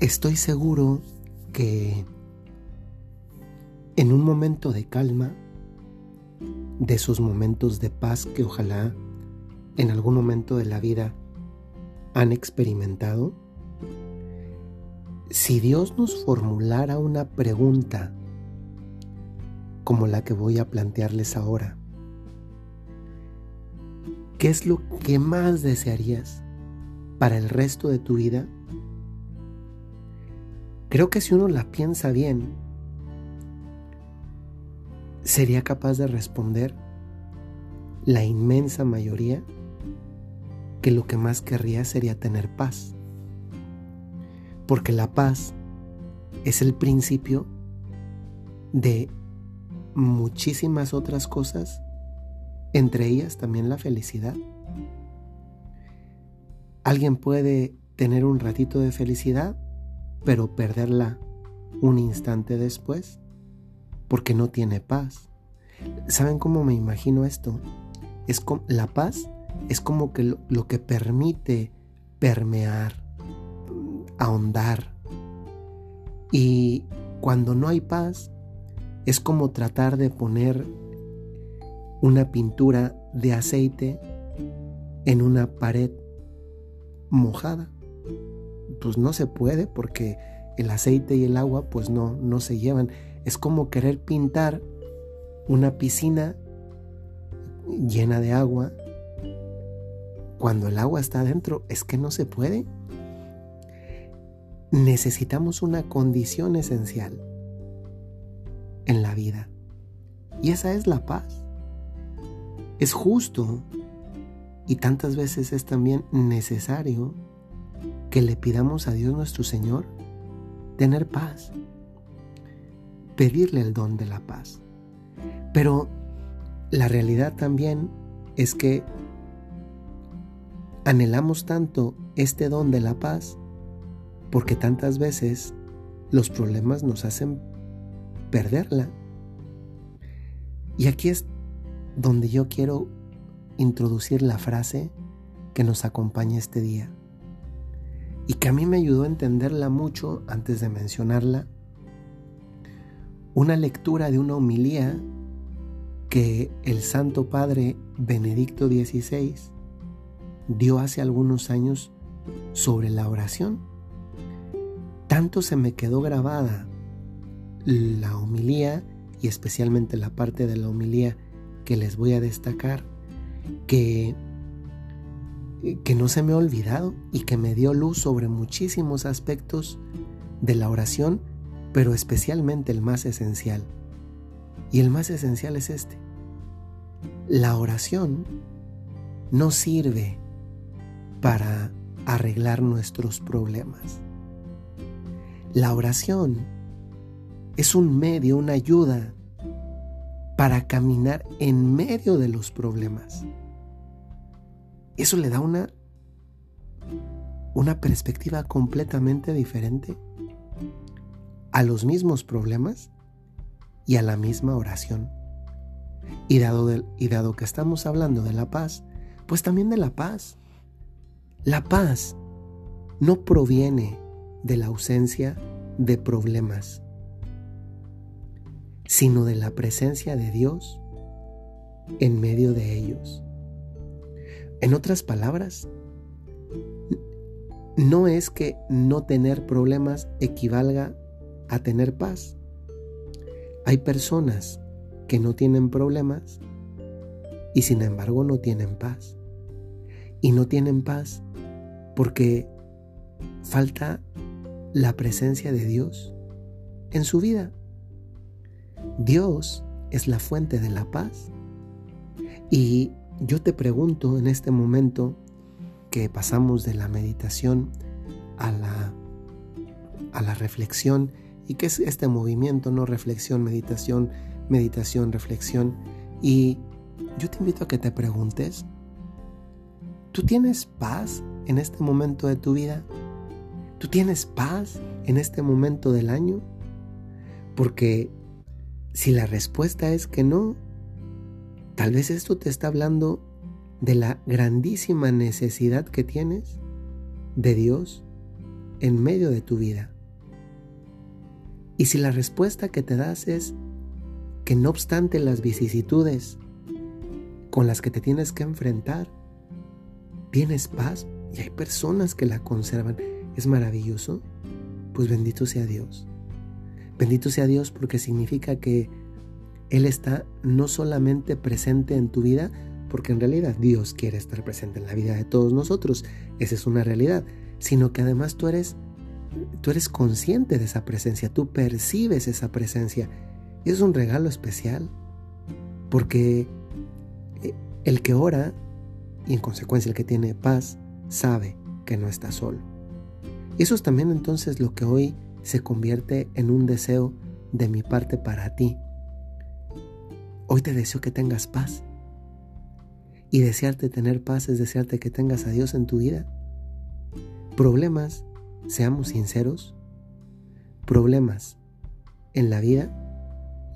Estoy seguro que en un momento de calma, de esos momentos de paz que ojalá en algún momento de la vida han experimentado, si Dios nos formulara una pregunta como la que voy a plantearles ahora, ¿qué es lo que más desearías para el resto de tu vida? Creo que si uno la piensa bien, sería capaz de responder la inmensa mayoría que lo que más querría sería tener paz. Porque la paz es el principio de muchísimas otras cosas, entre ellas también la felicidad. Alguien puede tener un ratito de felicidad pero perderla un instante después porque no tiene paz. ¿Saben cómo me imagino esto? Es como, la paz es como que lo, lo que permite permear, ahondar. Y cuando no hay paz, es como tratar de poner una pintura de aceite en una pared mojada pues no se puede porque el aceite y el agua pues no, no se llevan. Es como querer pintar una piscina llena de agua cuando el agua está adentro. Es que no se puede. Necesitamos una condición esencial en la vida. Y esa es la paz. Es justo y tantas veces es también necesario que le pidamos a Dios nuestro Señor tener paz, pedirle el don de la paz. Pero la realidad también es que anhelamos tanto este don de la paz porque tantas veces los problemas nos hacen perderla. Y aquí es donde yo quiero introducir la frase que nos acompaña este día y que a mí me ayudó a entenderla mucho antes de mencionarla, una lectura de una homilía que el Santo Padre Benedicto XVI dio hace algunos años sobre la oración. Tanto se me quedó grabada la homilía y especialmente la parte de la homilía que les voy a destacar, que que no se me ha olvidado y que me dio luz sobre muchísimos aspectos de la oración, pero especialmente el más esencial. Y el más esencial es este. La oración no sirve para arreglar nuestros problemas. La oración es un medio, una ayuda para caminar en medio de los problemas. Eso le da una, una perspectiva completamente diferente a los mismos problemas y a la misma oración. Y dado, y dado que estamos hablando de la paz, pues también de la paz. La paz no proviene de la ausencia de problemas, sino de la presencia de Dios en medio de ellos. En otras palabras, no es que no tener problemas equivalga a tener paz. Hay personas que no tienen problemas y sin embargo no tienen paz. Y no tienen paz porque falta la presencia de Dios en su vida. Dios es la fuente de la paz. Y yo te pregunto en este momento que pasamos de la meditación a la, a la reflexión, y que es este movimiento, no reflexión, meditación, meditación, reflexión. Y yo te invito a que te preguntes, ¿tú tienes paz en este momento de tu vida? ¿Tú tienes paz en este momento del año? Porque si la respuesta es que no, Tal vez esto te está hablando de la grandísima necesidad que tienes de Dios en medio de tu vida? Y si la respuesta que te das es que no obstante las vicisitudes con las que te tienes que enfrentar, tienes paz y hay personas que la conservan, es maravilloso, pues bendito sea Dios. Bendito sea Dios porque significa que Él está no solamente presente en tu vida, porque en realidad Dios quiere estar presente en la vida de todos nosotros, esa es una realidad, sino que además tú eres tú eres consciente de esa presencia, tú percibes esa presencia. Y es un regalo especial, porque eh, el que ora y en consecuencia el que tiene paz sabe que no está solo. Eso es también entonces lo que hoy se convierte en un deseo de mi parte para ti. Hoy te deseo que tengas paz. Y desearte tener paz es desearte que tengas a Dios en tu vida. Problemas seamos sinceros, problemas en la vida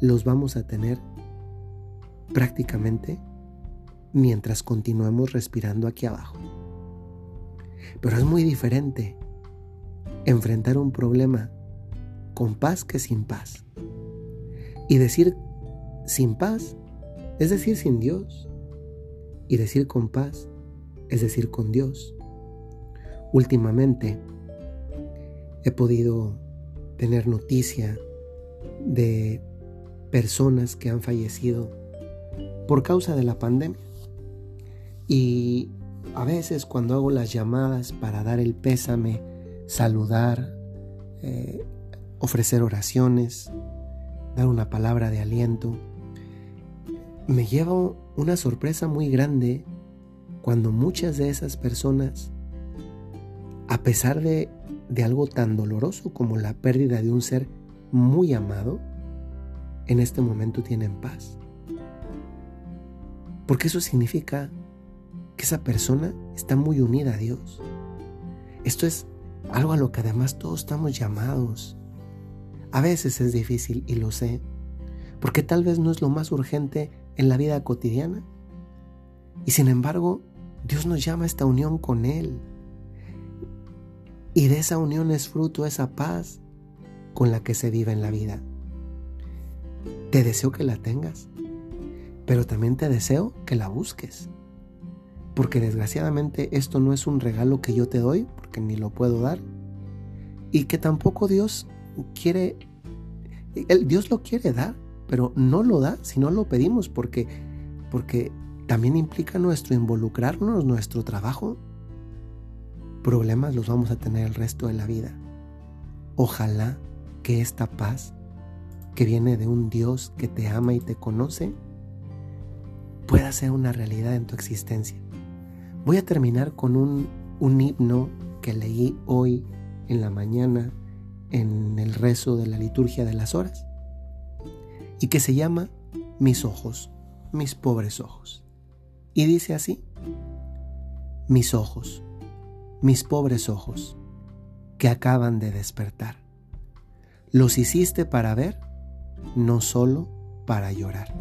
los vamos a tener prácticamente mientras continuemos respirando aquí abajo. Pero es muy diferente enfrentar un problema con paz que sin paz. Y decir sin paz es decir sin Dios. Y decir con paz es decir con Dios. Últimamente he podido tener noticia de personas que han fallecido por causa de la pandemia. Y a veces cuando hago las llamadas para dar el pésame, saludar, eh, ofrecer oraciones, dar una palabra de aliento, me llevo una sorpresa muy grande cuando muchas de esas personas, a pesar de de algo tan doloroso como la pérdida de un ser muy amado, en este momento tienen paz. Porque eso significa que esa persona está muy unida a Dios. Esto es algo a lo que además todos estamos llamados. A veces es difícil y lo sé, porque tal vez no es lo más urgente en la vida cotidiana. Y sin embargo, Dios nos llama a esta unión con Él. Y de esa unión es fruto esa paz con la que se vive en la vida. Te deseo que la tengas, pero también te deseo que la busques. Porque desgraciadamente esto no es un regalo que yo te doy, porque ni lo puedo dar. Y que tampoco Dios quiere, Dios lo quiere dar, pero no lo da si no lo pedimos, porque, porque también implica nuestro involucrarnos, nuestro trabajo problemas los vamos a tener el resto de la vida. Ojalá que esta paz que viene de un Dios que te ama y te conoce pueda ser una realidad en tu existencia. Voy a terminar con un, un himno que leí hoy en la mañana en el rezo de la liturgia de las horas y que se llama Mis ojos, mis pobres ojos. Y dice así, mis ojos, mis pobres ojos, que acaban de despertar. Los hiciste para ver, no solo para llorar.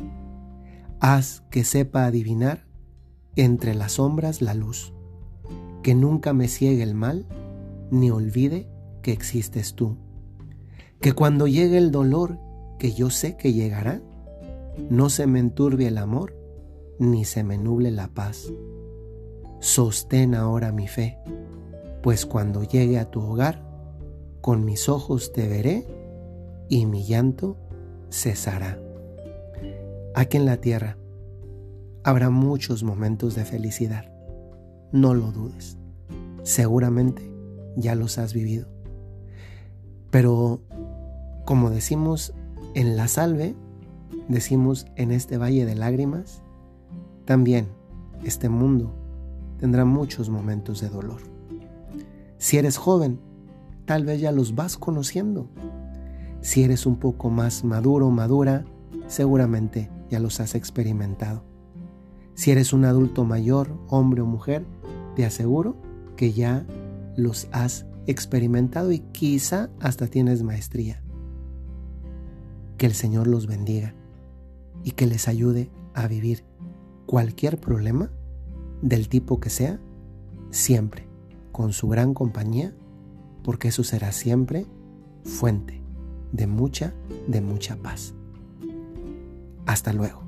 Haz que sepa adivinar entre las sombras la luz, que nunca me ciegue el mal, ni olvide que existes tú. Que cuando llegue el dolor, que yo sé que llegará, no se me enturbie el amor, ni se me nuble la paz. Sostén ahora mi fe pues cuando llegue a tu hogar, con mis ojos te veré y mi llanto cesará. Aquí en la tierra habrá muchos momentos de felicidad, no lo dudes, seguramente ya los has vivido. Pero como decimos en la salve, decimos en este valle de lágrimas, también este mundo tendrá muchos momentos de dolor. Si eres joven, tal vez ya los vas conociendo. Si eres un poco más maduro o madura, seguramente ya los has experimentado. Si eres un adulto mayor, hombre o mujer, te aseguro que ya los has experimentado y quizá hasta tienes maestría. Que el Señor los bendiga y que les ayude a vivir cualquier problema, del tipo que sea, siempre con su gran compañía porque eso será siempre fuente de mucha, de mucha paz. Hasta luego.